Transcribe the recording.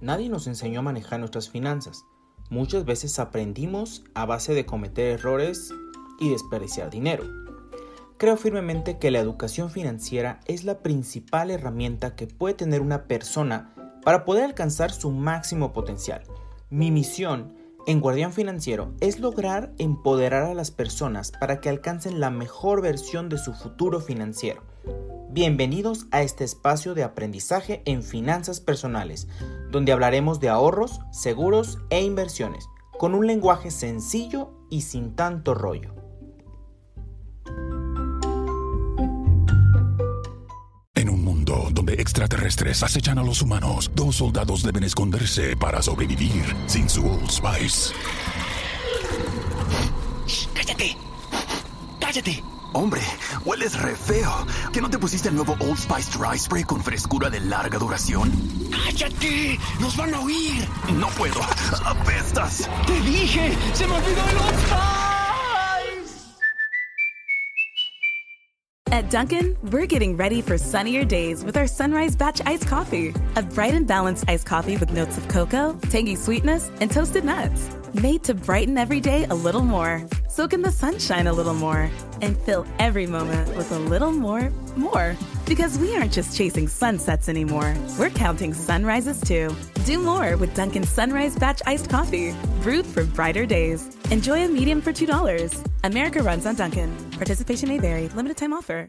Nadie nos enseñó a manejar nuestras finanzas. Muchas veces aprendimos a base de cometer errores y desperdiciar dinero. Creo firmemente que la educación financiera es la principal herramienta que puede tener una persona para poder alcanzar su máximo potencial. Mi misión en Guardián Financiero es lograr empoderar a las personas para que alcancen la mejor versión de su futuro financiero. Bienvenidos a este espacio de aprendizaje en finanzas personales, donde hablaremos de ahorros, seguros e inversiones, con un lenguaje sencillo y sin tanto rollo. En un mundo donde extraterrestres acechan a los humanos, dos soldados deben esconderse para sobrevivir sin su Old Spice. ¡Cállate! ¡Cállate! Hombre, hueles re feo. ¿Que no te pusiste el nuevo Old Spice Dry Spray con frescura de larga duración? ¡Cállate! ¡Nos van a oír! No puedo. ¡Apestas! ¡Te dije! ¡Se me olvidó el Old Spice! At Dunkin', we're getting ready for sunnier days with our Sunrise Batch Iced Coffee. A bright and balanced iced coffee with notes of cocoa, tangy sweetness, and toasted nuts. Made to brighten every day a little more. Soak in the sunshine a little more. And fill every moment with a little more, more. Because we aren't just chasing sunsets anymore. We're counting sunrises too. Do more with Dunkin' Sunrise Batch Iced Coffee. Brewed for brighter days. Enjoy a medium for $2. America runs on Dunkin'. Participation may vary. Limited time offer.